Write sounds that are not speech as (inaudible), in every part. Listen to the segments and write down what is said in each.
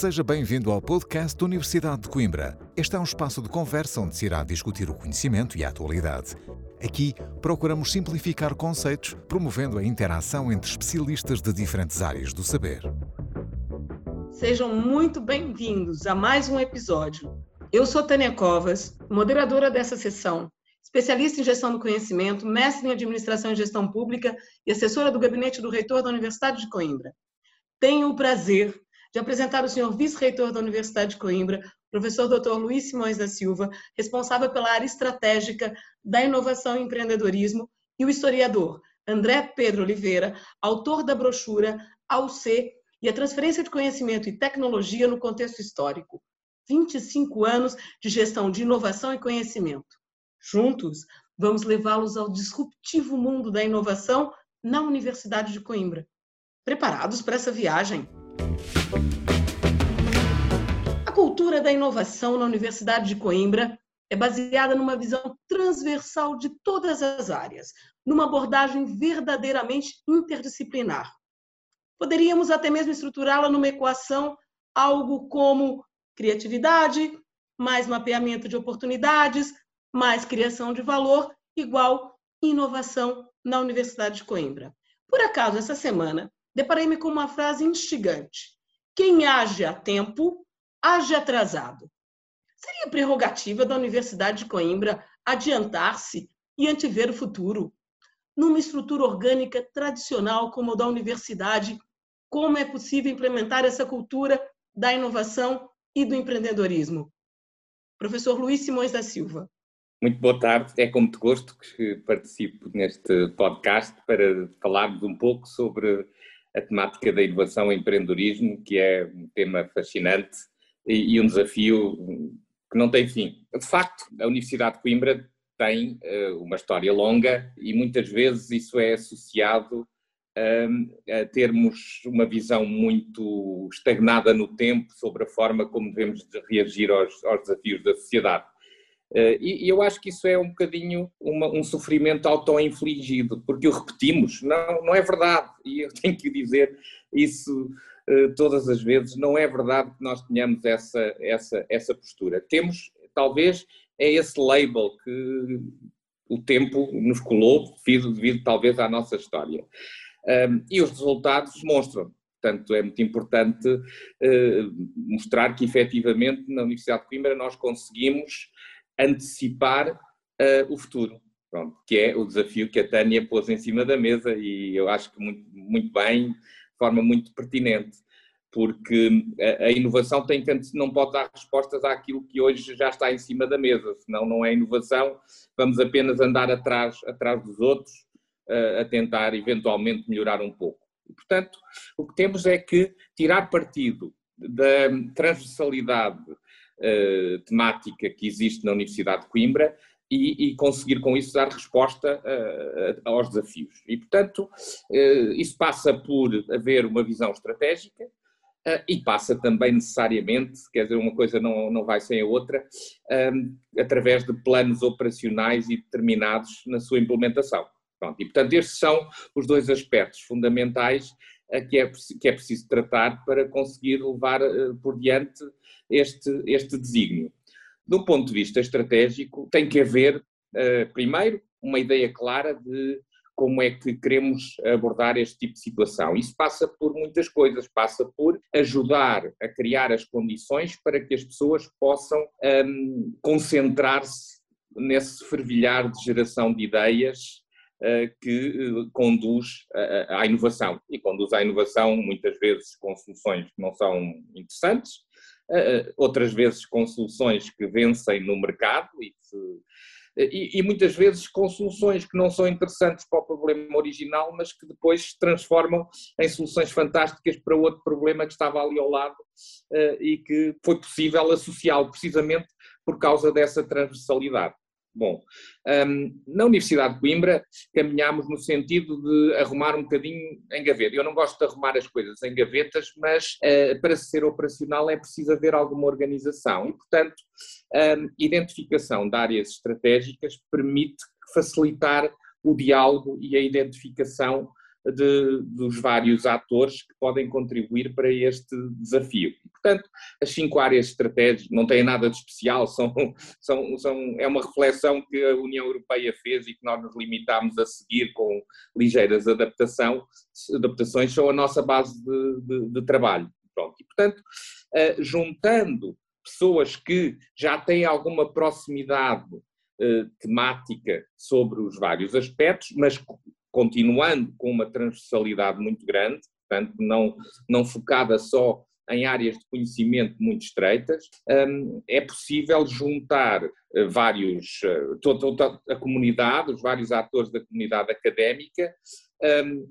Seja bem-vindo ao podcast da Universidade de Coimbra. Este é um espaço de conversa onde se irá discutir o conhecimento e a atualidade. Aqui procuramos simplificar conceitos, promovendo a interação entre especialistas de diferentes áreas do saber. Sejam muito bem-vindos a mais um episódio. Eu sou Tânia Covas, moderadora dessa sessão, especialista em gestão do conhecimento, mestre em administração e gestão pública e assessora do gabinete do reitor da Universidade de Coimbra. Tenho o prazer de apresentar o senhor vice-reitor da Universidade de Coimbra, professor Dr. Luiz Simões da Silva, responsável pela área estratégica da inovação e empreendedorismo, e o historiador André Pedro Oliveira, autor da brochura Ao C e a transferência de conhecimento e tecnologia no contexto histórico. 25 anos de gestão de inovação e conhecimento. Juntos, vamos levá-los ao disruptivo mundo da inovação na Universidade de Coimbra. Preparados para essa viagem? A cultura da inovação na Universidade de Coimbra é baseada numa visão transversal de todas as áreas, numa abordagem verdadeiramente interdisciplinar. Poderíamos até mesmo estruturá-la numa equação algo como criatividade, mais mapeamento de oportunidades, mais criação de valor, igual inovação na Universidade de Coimbra. Por acaso, essa semana, deparei-me com uma frase instigante. Quem age a tempo, age atrasado. Seria prerrogativa da Universidade de Coimbra adiantar-se e antever o futuro. Numa estrutura orgânica tradicional como a da universidade, como é possível implementar essa cultura da inovação e do empreendedorismo? Professor Luiz Simões da Silva. Muito boa tarde, é com muito gosto que participo neste podcast para falarmos um pouco sobre a temática da inovação e empreendedorismo, que é um tema fascinante e, e um desafio que não tem fim. De facto, a Universidade de Coimbra tem uh, uma história longa e muitas vezes isso é associado a, a termos uma visão muito estagnada no tempo sobre a forma como devemos reagir aos, aos desafios da sociedade. Uh, e, e, eu acho que isso é um bocadinho uma, um sofrimento auto-infligido, porque o repetimos, não, não é verdade, e eu (laughs) tenho que dizer isso uh, todas as vezes, não é verdade que nós tenhamos essa, essa, essa postura. Temos, talvez, é esse label que o tempo nos colou, devido, devido talvez à nossa história. Um, e os resultados mostram. Portanto, é muito importante uh, mostrar que, efetivamente, na Universidade de Coimbra nós conseguimos antecipar uh, o futuro, pronto, que é o desafio que a Tânia pôs em cima da mesa e eu acho que muito, muito bem, de forma muito pertinente, porque a, a inovação tem que, não pode dar respostas àquilo que hoje já está em cima da mesa, senão não é inovação, vamos apenas andar atrás, atrás dos outros uh, a tentar eventualmente melhorar um pouco. E, portanto, o que temos é que tirar partido da transversalidade uh, temática que existe na Universidade de Coimbra e, e conseguir com isso dar resposta uh, aos desafios. E, portanto, uh, isso passa por haver uma visão estratégica e passa também necessariamente, quer dizer, uma coisa não, não vai sem a outra, um, através de planos operacionais e determinados na sua implementação. Pronto, e, portanto, estes são os dois aspectos fundamentais que é, que é preciso tratar para conseguir levar por diante este, este desígnio. Do ponto de vista estratégico, tem que haver, eh, primeiro, uma ideia clara de como é que queremos abordar este tipo de situação. Isso passa por muitas coisas, passa por ajudar a criar as condições para que as pessoas possam um, concentrar-se nesse fervilhar de geração de ideias que uh, conduz à inovação. E conduz à inovação muitas vezes com soluções que não são interessantes, eh, outras vezes com soluções que vencem no mercado e, e, e, muitas vezes com soluções que não são interessantes para o problema original, mas que depois se transformam em soluções fantásticas para outro problema que estava ali ao lado e que foi possível associá-lo precisamente por causa dessa transversalidade. Bom, um, na Universidade de Coimbra caminhámos no sentido de arrumar um bocadinho em gaveta. Eu não gosto de arrumar as coisas em gavetas, mas uh, para ser operacional é preciso haver alguma organização e, portanto, um, identificação de áreas estratégicas permite facilitar o diálogo e a identificação de, dos vários atores que podem contribuir para este desafio. Portanto, as cinco áreas estratégicas não têm nada de especial, são, são, são, é uma reflexão que a União Europeia fez e que nós nos limitámos a seguir com ligeiras adaptação, adaptações, são a nossa base de, de, de trabalho. Pronto. E, portanto, uh, juntando pessoas que já têm alguma proximidade uh, temática sobre os vários aspectos, mas continuando com uma transversalidade muito grande, portanto, não, não focada só em áreas de conhecimento muito estreitas, um, é possível juntar uh, vários, uh, toda, a comunidade, os vários atores da comunidade académica, um,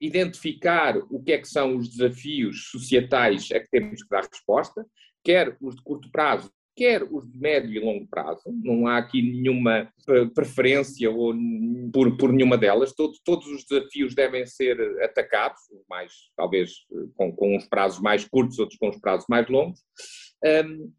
identificar o que é que são os desafios societais a que temos que dar resposta, quer os de curto prazo, quer os de médio e longo prazo, não há aqui nenhuma preferência ou por, por nenhuma delas, todos, todos os desafios devem ser atacados, mais talvez com, com uns prazos mais curtos, outros com os prazos mais longos, um,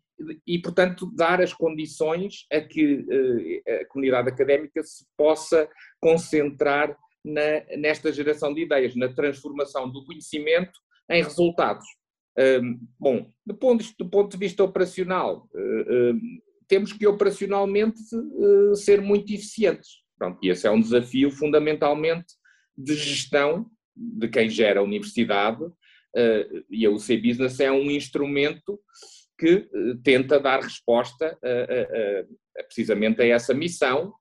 e portanto dar as condições a que uh, a comunidade académica se possa concentrar na, nesta geração de ideias, na transformação do conhecimento em resultados. Bom, do ponto, do ponto, de vista operacional, uh, uh, temos que operacionalmente uh, ser muito eficientes. Pronto, e esse é um desafio fundamentalmente de gestão de quem gera a universidade, e a UC Business é um instrumento que tenta dar resposta a, a, a, precisamente a essa missão.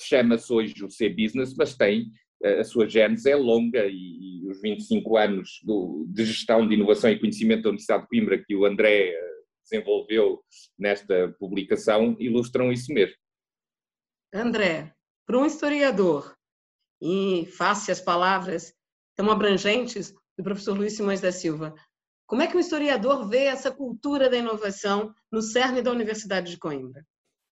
Chama-se hoje UC Business, mas tem a sua gênese é longa e, e os 25 anos do, de gestão de inovação e conhecimento da Universidade de Coimbra que o André eh, desenvolveu nesta publicação ilustram isso mesmo. André, para um historiador, e face as palavras tão abrangentes do professor Luiz Simões da Silva, como é que um historiador vê essa cultura da inovação no cerne da Universidade de Coimbra?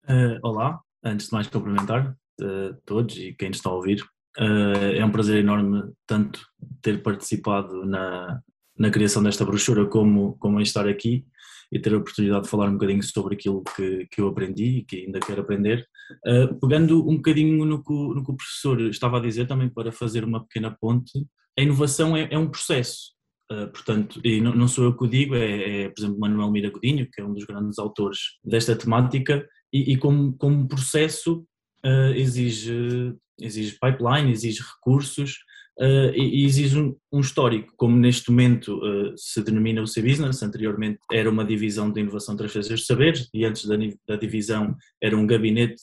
Uh, olá, antes de mais cumprimentar uh, todos e quem está a ouvir. Uh, é um prazer enorme tanto ter participado na, na criação desta brochura como, como em estar aqui e ter a oportunidade de falar um bocadinho sobre aquilo que, que eu aprendi e que ainda quero aprender. Uh, pegando um bocadinho no que, no que o professor estava a dizer também para fazer uma pequena ponte, a inovação é, é um processo. Uh, portanto, e não, não, sou eu que o digo, é, é, por exemplo, Manuel Mira Godinho, que é um dos grandes autores desta temática, e, e como, como processo uh, exige exige pipeline, exige recursos uh, e, e, exige um, um, histórico, como neste momento uh, se denomina o C-Business, anteriormente era uma divisão de inovação e transferências de saberes e antes da, da divisão era um gabinete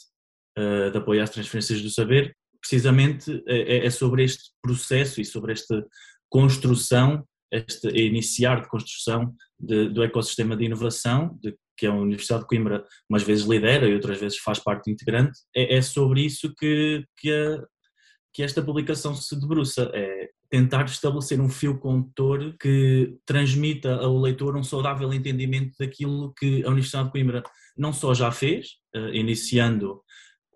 uh, de apoio às transferências do saber, precisamente é, é sobre este processo e sobre esta construção, este iniciar de construção de, do ecossistema de inovação, de que a Universidade de Coimbra umas vezes lidera e outras vezes faz parte integrante, é, é sobre isso que, que, a, que esta publicação se debruça, é tentar estabelecer um fio condutor que transmita ao leitor um saudável entendimento daquilo que a Universidade de Coimbra não só já fez, uh, iniciando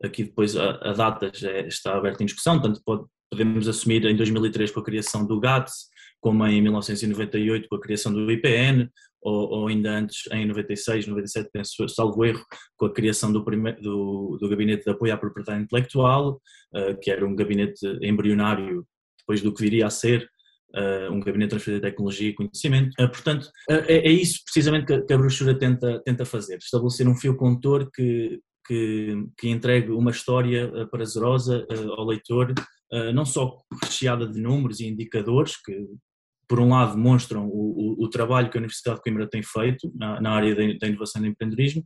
aqui depois a, a data já está aberta em discussão, pode, podemos assumir em 2003 com a criação do GATS, como em 1998 com a criação do IPN, ou, ou, ainda antes, em 96, 97, penso, salvo erro, com a criação do, primeiro, do, do Gabinete de Apoio à Propriedade Intelectual, uh, que era um gabinete embrionário depois do que viria a ser uh, um gabinete de transferência de tecnologia e conhecimento. Uh, portanto, é, é, isso precisamente que, que, a brochura tenta, tenta fazer, estabelecer um fio condutor que, que, que entregue uma história prazerosa ao leitor, não só recheada de números e indicadores, que por um lado, demonstram o, o, o, trabalho que a Universidade de Coimbra tem feito na, na área da, inovação e do empreendedorismo,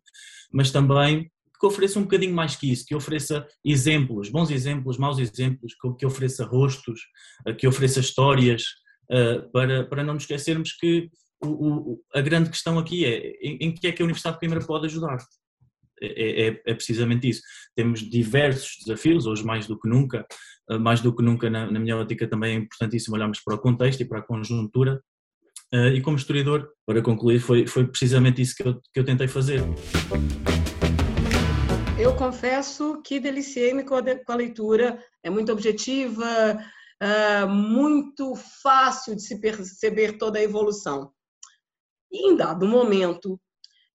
mas também que ofereça um bocadinho mais que isso, que ofereça exemplos, bons exemplos, maus exemplos, que, ofereça rostos, eh, que ofereça histórias, eh, para, para não nos esquecermos que o, o, a grande questão aqui é em, em que é que a Universidade de Coimbra pode ajudar. É, é, é, precisamente isso. Temos diversos desafios, hoje mais do que nunca, eh, mais do que nunca, na, na minha ótica, também é importantíssimo olharmos para o contexto e para a conjuntura. Uh, e como historiador, para concluir, foi, foi precisamente isso que eu, que eu tentei fazer. Eu confesso que deliciei-me com, com, a leitura, é muito objetiva, uh, muito fácil de se perceber toda a evolução. E em dado momento,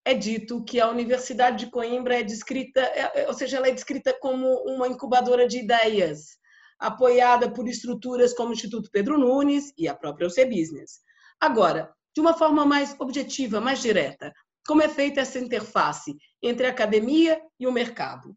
é dito que a Universidade de Coimbra é descrita, é, é, ou seja, ela é descrita como uma incubadora de ideias. apoiada por estruturas como o Instituto Pedro Nunes e a própria UC Business. Agora, de uma forma mais objetiva, mais direta, como é feita essa interface entre a academia e o mercado?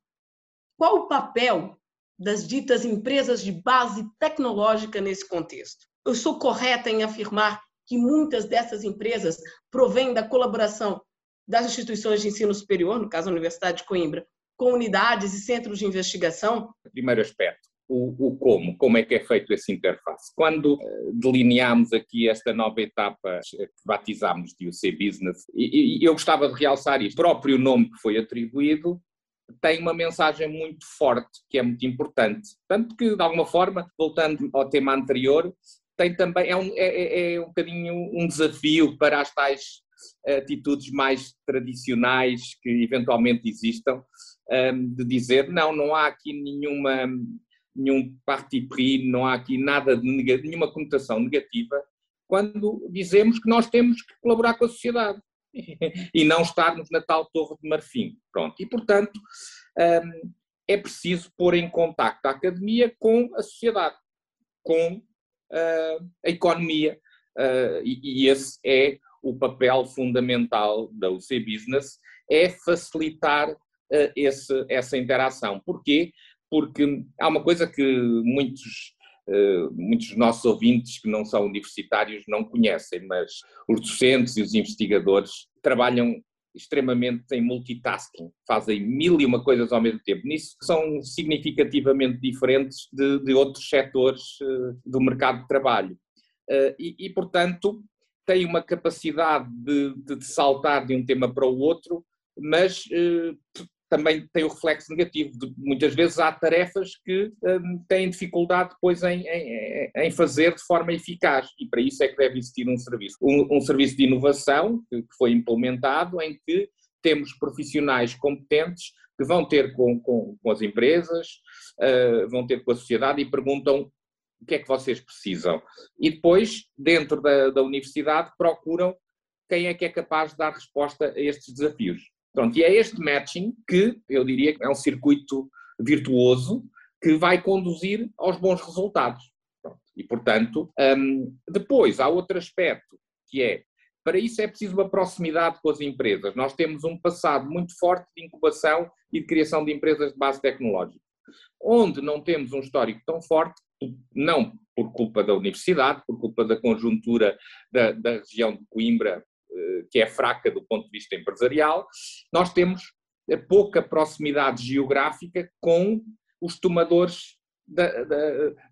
Qual o papel das ditas empresas de base tecnológica nesse contexto? Eu sou correta em afirmar que muitas dessas empresas provêm da colaboração das instituições de ensino superior, no caso a Universidade de Coimbra, com unidades e centros de investigação? Primeiro aspecto, o, o, como, como é que é feito esse interface. Quando uh, delineámos aqui esta nova etapa que batizámos de UC Business, e, e, eu gostava de realçar isto, o próprio nome que foi atribuído tem uma mensagem muito forte, que é muito importante. Tanto que, de alguma forma, voltando ao tema anterior, tem também, é um, é, é, é um bocadinho um desafio para as tais atitudes mais tradicionais que eventualmente existam, de dizer, não, não há aqui nenhuma nenhum parti pris, não há aqui nada de nenhuma conotação negativa, quando dizemos que nós temos que colaborar com a sociedade (laughs) e não estarmos na tal torre de marfim. Pronto. E, portanto, é preciso pôr em contacto a academia com a sociedade, com uh, a economia, e, e esse é o papel fundamental da UC Business, é facilitar uh, esse, essa interação. Porquê? porque há uma coisa que muitos, uh, muitos nossos ouvintes que não são universitários não conhecem, mas os docentes e os investigadores trabalham extremamente em multitasking, fazem mil e uma coisas ao mesmo tempo. Nisso são significativamente diferentes de, de outros setores uh, do mercado de trabalho. Uh, e, e, portanto, têm uma capacidade de, de, de, saltar de um tema para o outro, mas também tem o reflexo negativo. De, muitas vezes há tarefas que um, têm dificuldade depois em, em, em, fazer de forma eficaz e para isso é que deve existir um serviço. Um, um serviço de inovação que, que, foi implementado em que temos profissionais competentes que vão ter com, com, com as empresas, uh, vão ter com a sociedade e perguntam o que é que vocês precisam. E depois, dentro da, da universidade, procuram quem é que é capaz de dar resposta a estes desafios. Pronto, e é este matching que eu diria que é um circuito virtuoso que vai conduzir aos bons resultados. Pronto. E, portanto, um, depois há outro aspecto que é, para isso é preciso uma proximidade com as empresas. Nós temos um passado muito forte de incubação e de criação de empresas de base tecnológica. Onde não temos um histórico tão forte, não por culpa da universidade, por culpa da conjuntura da, da região de Coimbra eh, que é fraca do ponto de vista empresarial, nós temos pouca proximidade geográfica com os tomadores da, da,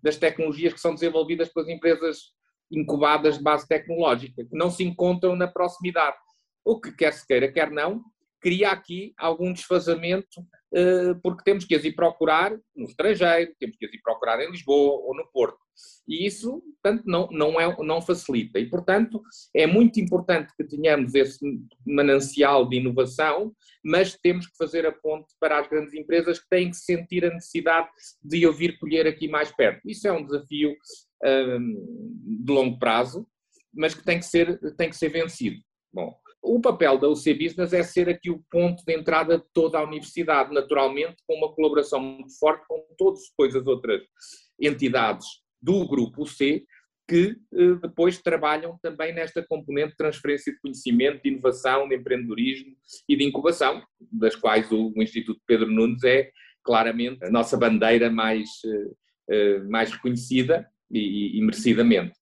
das tecnologias que são desenvolvidas pelas empresas incubadas de base tecnológica, que não se encontram na proximidade. O que quer se queira, quer não, cria aqui algum desfazamento, eh, porque temos que as ir procurar no estrangeiro, temos que as ir procurar em Lisboa ou no Porto. E isso, portanto, não, não, é, não facilita. E, portanto, é muito importante que tenhamos esse manancial de inovação, mas temos que fazer a ponte para as grandes empresas que têm que sentir a necessidade de ouvir colher aqui mais perto. Isso é um desafio um, de longo prazo, mas que tem que ser, tem que ser vencido. Bom, o papel da UC Business é ser aqui o ponto de entrada de toda a universidade, naturalmente, com uma colaboração muito forte com todas as outras entidades do grupo C, que eh, depois trabalham também nesta componente de transferência de conhecimento, de inovação, de empreendedorismo e de incubação, das quais o, Instituto Pedro Nunes é claramente a nossa bandeira mais, eh, eh, mais reconhecida e merecidamente.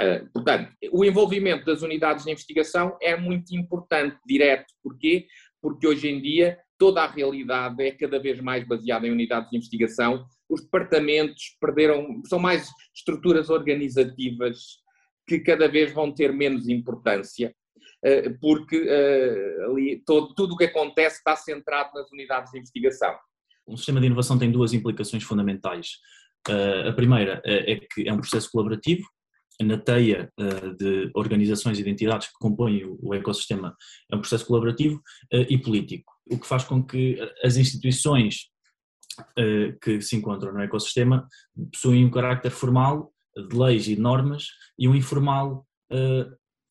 Uh, portanto, o envolvimento das unidades de investigação é muito importante, direto. Porquê? Porque hoje em dia toda a realidade é cada vez mais baseada em unidades de investigação. Os departamentos perderam, são mais estruturas organizativas que cada vez vão ter menos importância, uh, porque uh, ali todo, tudo o que acontece está centrado nas unidades de investigação. Um sistema de inovação tem duas implicações fundamentais. a primeira é que é um processo colaborativo, na teia uh, de organizações e de entidades que compõem o, ecossistema é um processo colaborativo uh, e político, o que faz com que as instituições que se encontram no ecossistema possuem um carácter formal de leis e normas e um informal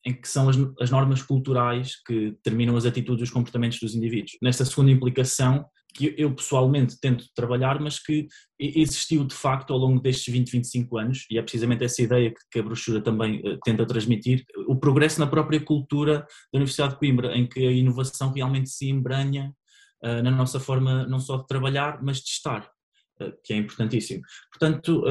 em que são as normas culturais que determinam as atitudes e os comportamentos dos indivíduos. Nesta segunda implicação, que eu pessoalmente tento trabalhar, mas que existiu de facto ao longo destes 20, 25 anos, e é precisamente essa ideia que a brochura também uh, tenta transmitir, o progresso na própria cultura da Universidade de Coimbra, em que a inovação realmente se embranha uh, na nossa forma não só de trabalhar, mas de estar, uh, que é importantíssimo. Portanto,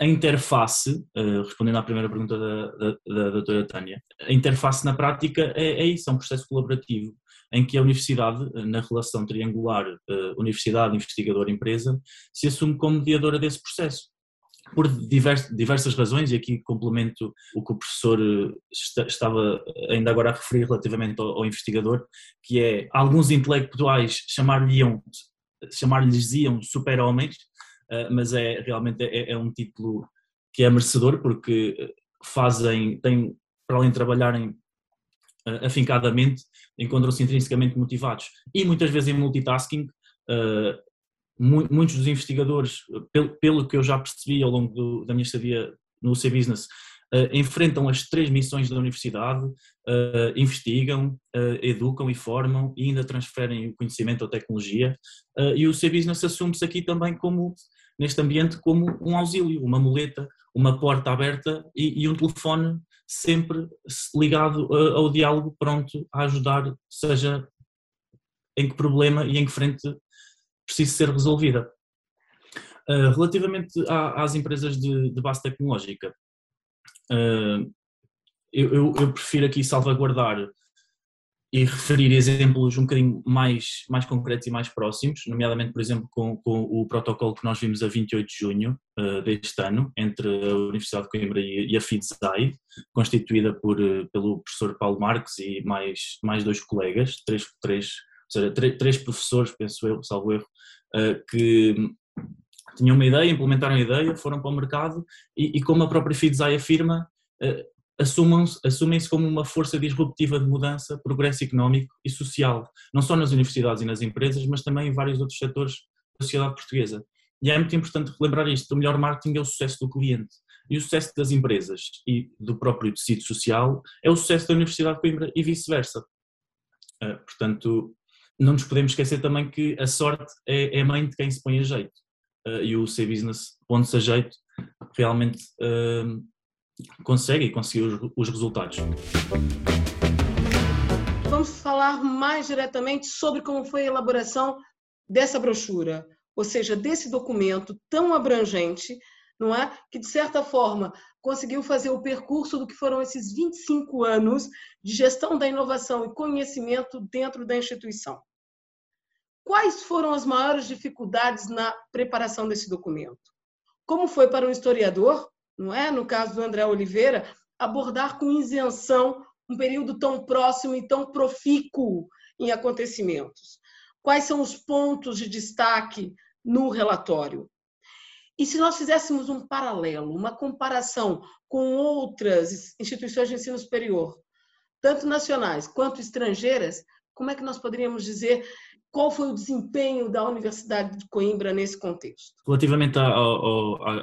a interface, respondendo à primeira pergunta da, da, da doutora Tânia, a interface na prática é, é isso, é um processo colaborativo em que a universidade, na relação triangular uh, universidade, investigador, empresa, se assume como mediadora desse processo. Por divers, diversas razões, e aqui complemento o que o professor eh, estava ainda agora a referir relativamente ao, investigador, que é alguns intelectuais chamar-lhes chamar iam super-homens, mas é realmente é, é um título que é merecedor porque fazem, têm, para além de trabalharem uh, afincadamente, encontram-se intrinsecamente motivados. E muitas vezes em multitasking, uh, mu muitos dos investigadores, pelo, pelo, que eu já percebi ao longo do, da minha estadia no UC Business, uh, enfrentam as três missões da universidade, investigam, educam e formam e ainda transferem o conhecimento ou tecnologia. e o UC Business assume-se aqui também como, neste ambiente, como um auxílio, uma muleta, uma porta aberta e, e um telefone sempre ligado ao diálogo, pronto a ajudar, seja em que problema e em que frente precisa ser resolvida. Uh, relativamente às empresas de, base tecnológica, eu, eu, prefiro aqui salvaguardar e referir exemplos um bocadinho mais, mais concretos e mais próximos, nomeadamente, por exemplo, com, com o protocolo que nós vimos a 28 de junho uh, deste ano, entre a Universidade de Coimbra e, e a FIDSAI, constituída por, uh, pelo professor Paulo Marques e mais, mais dois colegas, três, três, ou seja, três, três professores, penso eu, salvo erro, uh, que tinham uma ideia, implementaram a ideia, foram para o mercado e, e como a própria FIDSAI afirma, assumem-se como uma força disruptiva de mudança, progresso económico e social, não só nas universidades e nas empresas, mas também em vários outros setores da sociedade portuguesa. E é muito importante relembrar isto: o melhor marketing é o sucesso do cliente. E o sucesso das empresas e do próprio tecido social é o sucesso da Universidade de Coimbra e vice-versa. Uh, portanto, não nos podemos esquecer também que a sorte é, é mãe de quem se põe a jeito. Uh, e o C-Business, pondo-se a jeito, realmente uh, consegue e conseguiu os, resultados. Vamos falar mais diretamente sobre como foi a elaboração dessa brochura, ou seja, desse documento tão abrangente, não é? Que de certa forma conseguiu fazer o percurso do que foram esses 25 anos de gestão da inovação e conhecimento dentro da instituição. Quais foram as maiores dificuldades na preparação desse documento? Como foi para um historiador não é? No caso do André Oliveira, abordar com isenção um período tão próximo e tão profícuo em acontecimentos. Quais são os pontos de destaque no relatório? E se nós fizéssemos um paralelo, uma comparação com outras instituições de ensino superior, tanto nacionais quanto estrangeiras, como é que nós poderíamos dizer qual foi o desempenho da Universidade de Coimbra nesse contexto? Relativamente à,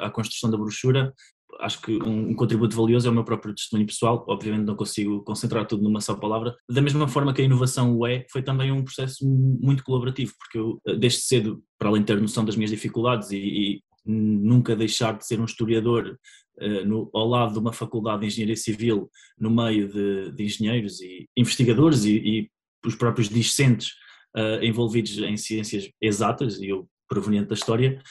à, construção da brochura, acho que um, um, contributo valioso é o meu próprio testemunho pessoal, obviamente não consigo concentrar tudo numa só palavra. Da mesma forma que a inovação o é, foi também um processo muito colaborativo, porque eu, eh, desde cedo, para além de ter noção das minhas dificuldades e, e nunca deixar de ser um historiador uh, no, ao lado de uma faculdade de engenharia civil, no meio de, de engenheiros e investigadores e, e os próprios discentes uh, envolvidos em ciências exatas, e eu proveniente da história,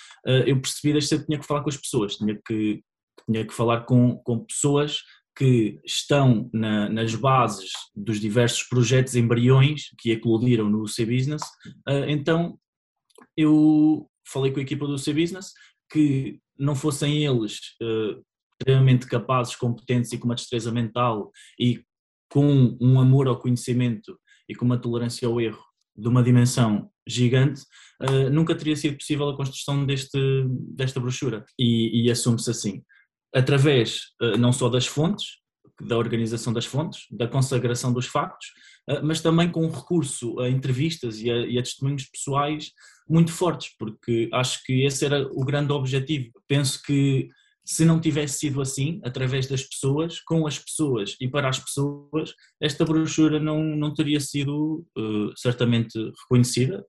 eu percebi desde cedo que tinha que falar com as pessoas, tinha que tinha que falar com, com pessoas que estão na, nas bases dos diversos projetos embriões que eclodiram no C-Business. Uh, então eu falei com a equipa do C-Business que não fossem eles uh, extremamente capazes, competentes e com uma destreza mental e com um amor ao conhecimento e com uma tolerância ao erro de uma dimensão gigante, uh, nunca teria sido possível a construção deste, desta brochura. E, e assume-se assim através eh, não só das fontes, da organização das fontes, da consagração dos factos, eh, mas também com recurso a entrevistas e a, e a, testemunhos pessoais muito fortes, porque acho que esse era o grande objetivo. Penso que se não tivesse sido assim, através das pessoas, com as pessoas e para as pessoas, esta brochura não, não teria sido uh, certamente reconhecida,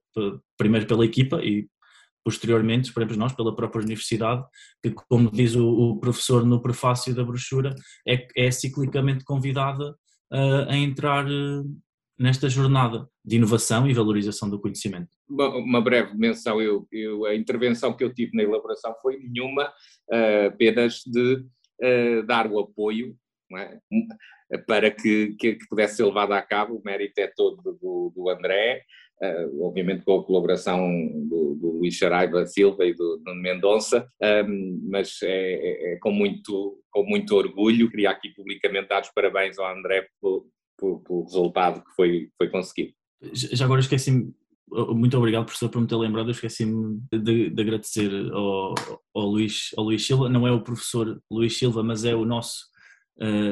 primeiro pela equipa e posteriormente, esperemos nós, pela própria universidade, que, como diz o, o professor no prefácio da brochura, é, é ciclicamente convidada uh, a entrar uh, nesta jornada de inovação e valorização do conhecimento. Uma breve menção, eu, eu, a intervenção que eu tive na elaboração foi nenhuma, uh, apenas de uh, dar o apoio é? para que, que, que, pudesse ser levado a cabo, o mérito é todo do, do André, uh, obviamente com a colaboração do, do Luís Saraiva Silva e do Nuno Mendonça, um, mas é, é, é, com, muito, com muito orgulho, queria aqui publicamente dar os parabéns ao André pelo, resultado que foi, foi conseguido. Já agora esqueci-me, muito obrigado professor por me ter lembrado, esqueci-me de, de, agradecer ao, ao, Luís, ao Luís Silva, não é o professor Luís Silva, mas é o nosso,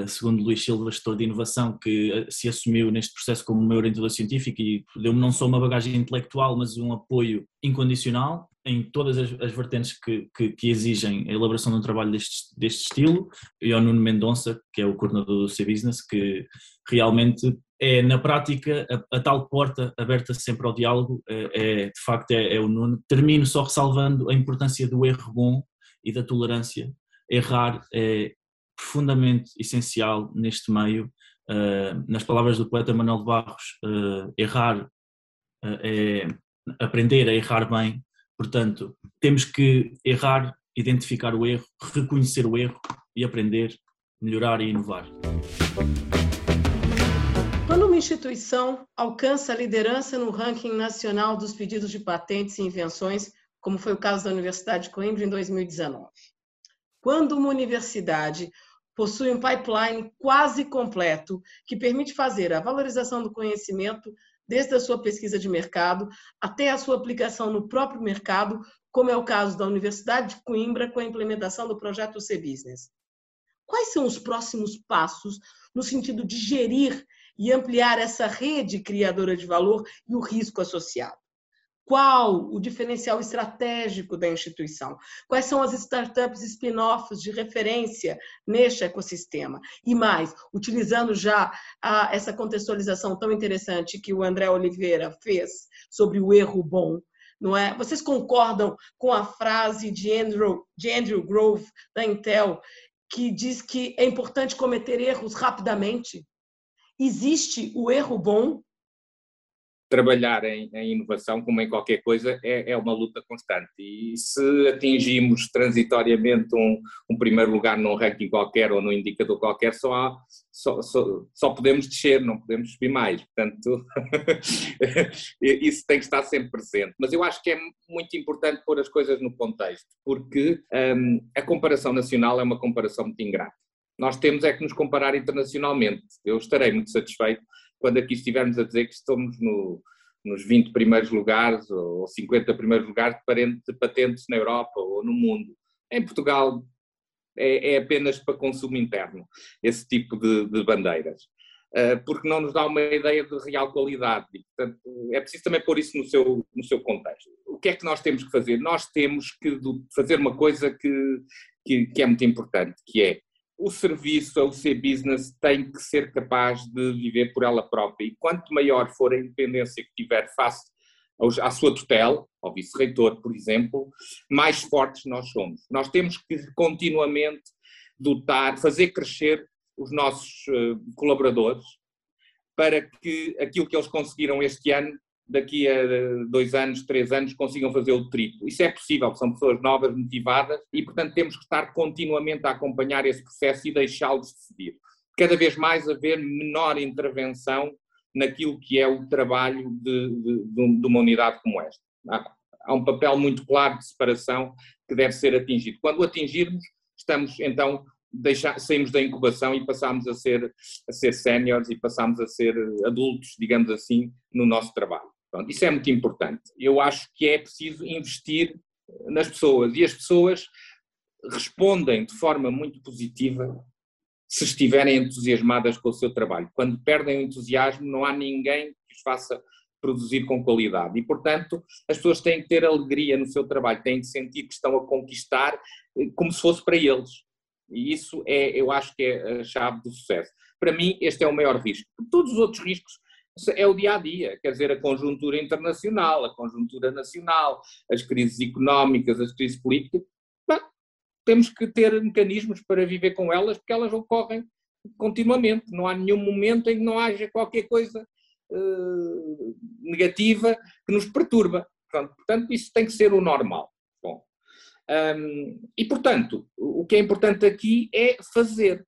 segundo Luís Silva, gestor de inovação, que eh, se assumiu neste processo como meu orientador científico e deu-me não só uma bagagem intelectual, mas um apoio incondicional em todas as, as vertentes que, que, que, exigem a elaboração de um trabalho deste, deste estilo, e ao Nuno Mendonça, que é o coordenador do C-Business, que realmente é, na prática, a, a, tal porta aberta sempre ao diálogo, é, é de facto, é, é, o Nuno. Termino só ressalvando a importância do erro bom e da tolerância. Errar é profundamente essencial neste meio. Uh, nas palavras do poeta Manuel Barros, uh, errar uh, é aprender a errar bem Portanto, temos que errar, identificar o erro, reconhecer o erro e aprender, melhorar e inovar. Quando uma instituição alcança a liderança no ranking nacional dos pedidos de patentes e invenções, como foi o caso da Universidade de Coimbra em 2019. Quando uma universidade possui um pipeline quase completo que permite fazer a valorização do conhecimento desde a sua pesquisa de mercado até a sua aplicação no próprio mercado, como é o caso da Universidade de Coimbra com a implementação do projeto C-Business. Quais são os próximos passos no sentido de gerir e ampliar essa rede criadora de valor e o risco associado? Qual o diferencial estratégico da instituição? Quais são as startups spin-offs de referência neste ecossistema? E mais, utilizando já a, essa contextualização tão interessante que o André Oliveira fez sobre o erro bom, não é? Vocês concordam com a frase de Andrew, de Andrew Grove, da Intel, que diz que é importante cometer erros rapidamente? Existe o erro bom trabalhar em, em, inovação, como em qualquer coisa, é, é, uma luta constante. E se atingimos transitoriamente um, um, primeiro lugar num ranking qualquer ou num indicador qualquer, só, há, só, só, só podemos descer, não podemos subir mais. Portanto, (laughs) isso tem que estar sempre presente. Mas eu acho que é muito importante pôr as coisas no contexto, porque um, a comparação nacional é uma comparação muito ingrata. Nós temos é que nos comparar internacionalmente. Eu estarei muito satisfeito quando aqui estivermos a dizer que estamos no, nos 20 primeiros lugares ou 50 primeiros lugares de patentes na Europa ou no mundo. Em Portugal é, é apenas para consumo interno esse tipo de, de bandeiras. Uh, porque não nos dá uma ideia de real qualidade. Portanto, é preciso também pôr isso no seu, no seu contexto. O que é que nós temos que fazer? Nós temos que fazer uma coisa que, que, que é muito importante, que é o serviço, o C-Business, tem que ser capaz de viver por ela própria. E quanto maior for a independência que tiver face à sua tutela, ao vice-reitor, por exemplo, mais fortes nós somos. Nós temos que continuamente dotar, fazer crescer os nossos eh, colaboradores para que aquilo que eles conseguiram este ano daqui a dois anos, três anos, consigam fazer o triplo. Isso é possível, são pessoas novas, motivadas, e portanto temos que estar continuamente a acompanhar esse processo e deixá-los decidir. Cada vez mais haver menor intervenção naquilo que é o trabalho de, de, de uma unidade como esta. Há, há um papel muito claro de separação que deve ser atingido. Quando o atingirmos, estamos então deixar, saímos da incubação e passamos a ser a ser séniores e passamos a ser adultos, digamos assim, no nosso trabalho. Pronto, isso é muito importante. Eu acho que é preciso investir nas pessoas e as pessoas respondem de forma muito positiva se estiverem entusiasmadas com o seu trabalho. Quando perdem o entusiasmo, não há ninguém que os faça produzir com qualidade. E, portanto, as pessoas têm que ter alegria no seu trabalho, têm que sentir que estão a conquistar eh, como se fosse para eles. E isso é, eu acho que é a chave do sucesso. Para mim, este é o maior risco. Todos os outros riscos é o dia a dia, quer dizer, a conjuntura internacional, a conjuntura nacional, as crises económicas, as crises políticas. Bem, temos que ter mecanismos para viver com elas, porque elas ocorrem continuamente. Não há nenhum momento em que não haja qualquer coisa uh, negativa que nos perturba. Portanto, portanto, isso tem que ser o normal. Bom, um, e, portanto, o que é importante aqui é fazer.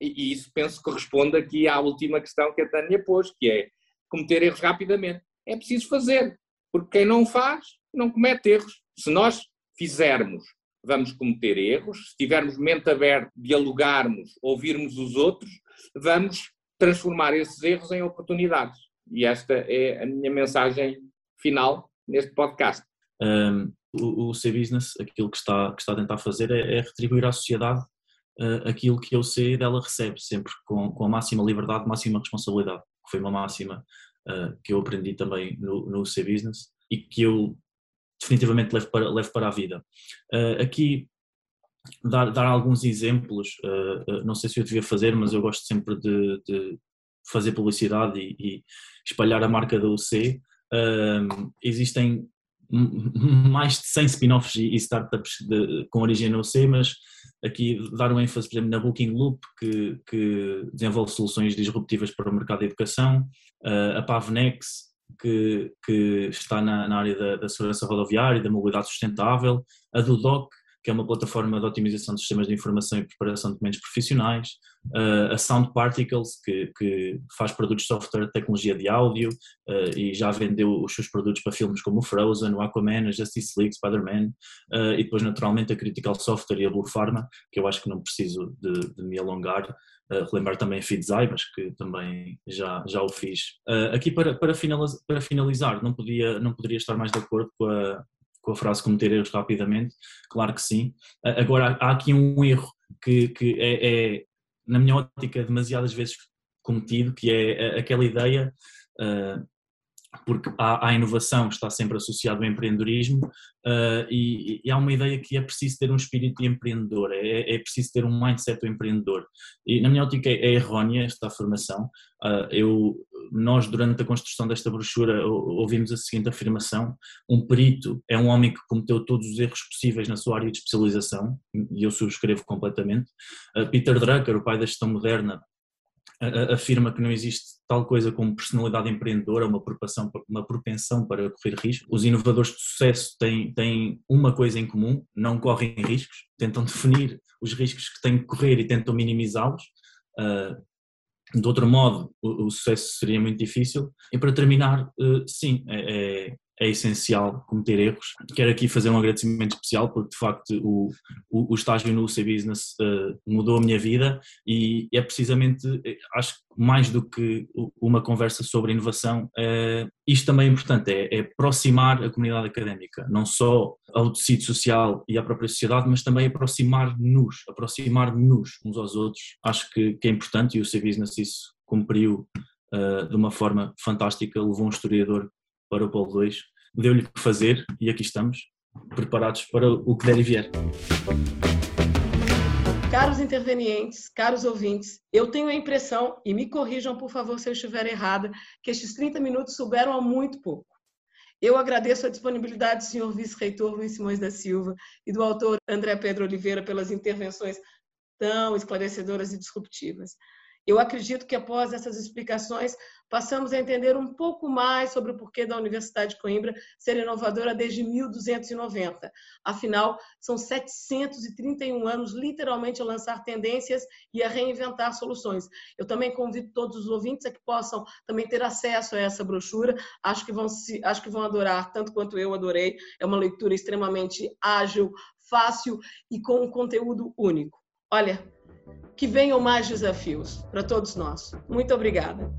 E, isso penso que corresponde aqui à última questão que a Tânia pôs, que é cometer erros rapidamente. É preciso fazer, porque quem não faz, não comete erros. Se nós fizermos, vamos cometer erros. Se tivermos mente aberta, dialogarmos, ouvirmos os outros, vamos transformar esses erros em oportunidades. E esta é a minha mensagem final neste podcast. Um, o, o C-Business, aquilo que está, que está a tentar fazer é, é retribuir à sociedade uh, aquilo que eu sei dela recebe, sempre com, com a máxima liberdade, máxima responsabilidade, que foi uma máxima uh, que eu aprendi também no, no C-Business e que eu definitivamente levo para, levo para a vida. Uh, aqui, dar, dar alguns exemplos, não sei se eu devia fazer, mas eu gosto sempre de, de fazer publicidade e, e, espalhar a marca da UC. existem mais de 100 spin-offs e startups de, com origem no C, mas aqui dar um ênfase, por exemplo, na Booking Loop, que, que desenvolve soluções disruptivas para o mercado da educação, a Pavnex, que, que está na, na área da, da, segurança rodoviária e da mobilidade sustentável, a Dudoc, que é uma plataforma de otimização de sistemas de informação e preparação de documentos profissionais, uh, a Sound Particles, que, que, faz produtos de software de tecnologia de áudio uh, e já vendeu os seus produtos para filmes como Frozen, o Aquaman, a Justice League, Spider-Man, uh, e depois naturalmente a Critical Software e a Blue Pharma, que eu acho que não preciso de, de me alongar, Uh, relembrar também a Feedzai, mas que também já, já o fiz. Uh, aqui para, para, finalizar, para finalizar, não, podia, não poderia estar mais de acordo com a, com a frase cometer erros rapidamente, claro que sim. Agora, há aqui um erro que, que é, é, na minha ótica, demasiadas vezes cometido, que é aquela ideia uh, porque há, a inovação que está sempre associada ao empreendedorismo uh, e, e, há uma ideia que é preciso ter um espírito empreendedor, é, é preciso ter um mindset do empreendedor. E na minha ótica é, é errónea esta afirmação. Uh, eu, nós, durante a construção desta brochura, ouvimos a seguinte afirmação: um perito é um homem que cometeu todos os erros possíveis na sua área de especialização, e eu subscrevo completamente. Uh, Peter Drucker, o pai da gestão moderna, afirma que não existe tal coisa como personalidade empreendedora, uma propensão, uma propensão para correr risco. Os inovadores de sucesso têm, têm uma coisa em comum, não correm riscos, tentam (laughs) definir os riscos que têm que correr e tentam minimizá-los. Uh, de outro modo, o, sucesso seria muito difícil. E para terminar, uh, sim, é, é essencial cometer erros. Quero aqui fazer um agradecimento especial porque de facto o, o, o estágio no UC Business uh, mudou a minha vida e é precisamente, eh, acho que mais do que uma conversa sobre inovação, uh, isto também é importante, é, é, aproximar a comunidade académica, não só ao tecido social e à própria sociedade, mas também aproximar-nos, aproximar-nos uns aos outros. Acho que, que, é importante e o UC Business isso cumpriu uh, de uma forma fantástica, levou um historiador para o Polo 2, deu-lhe o que fazer e aqui estamos, preparados para o que der e vier. Caros intervenientes, caros ouvintes, eu tenho a impressão, e me corrijam por favor se eu estiver errada, que estes 30 minutos souberam a muito pouco. Eu agradeço a disponibilidade do senhor vice-reitor Luiz Simões da Silva e do autor André Pedro Oliveira pelas intervenções tão esclarecedoras e disruptivas. Eu acredito que após essas explicações, passamos a entender um pouco mais sobre o porquê da Universidade de Coimbra ser inovadora desde 1290. Afinal, são 731 anos literalmente a lançar tendências e a reinventar soluções. Eu também convido todos os ouvintes a que possam também ter acesso a essa brochura. Acho que vão se, acho que vão adorar tanto quanto eu adorei. É uma leitura extremamente ágil, fácil e com um conteúdo único. Olha, que venham mais desafios para todos nós. Muito obrigada.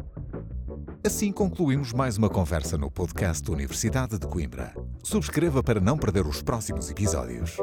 Assim concluímos mais uma conversa no podcast Universidade de Coimbra. Subscreva para não perder os próximos episódios.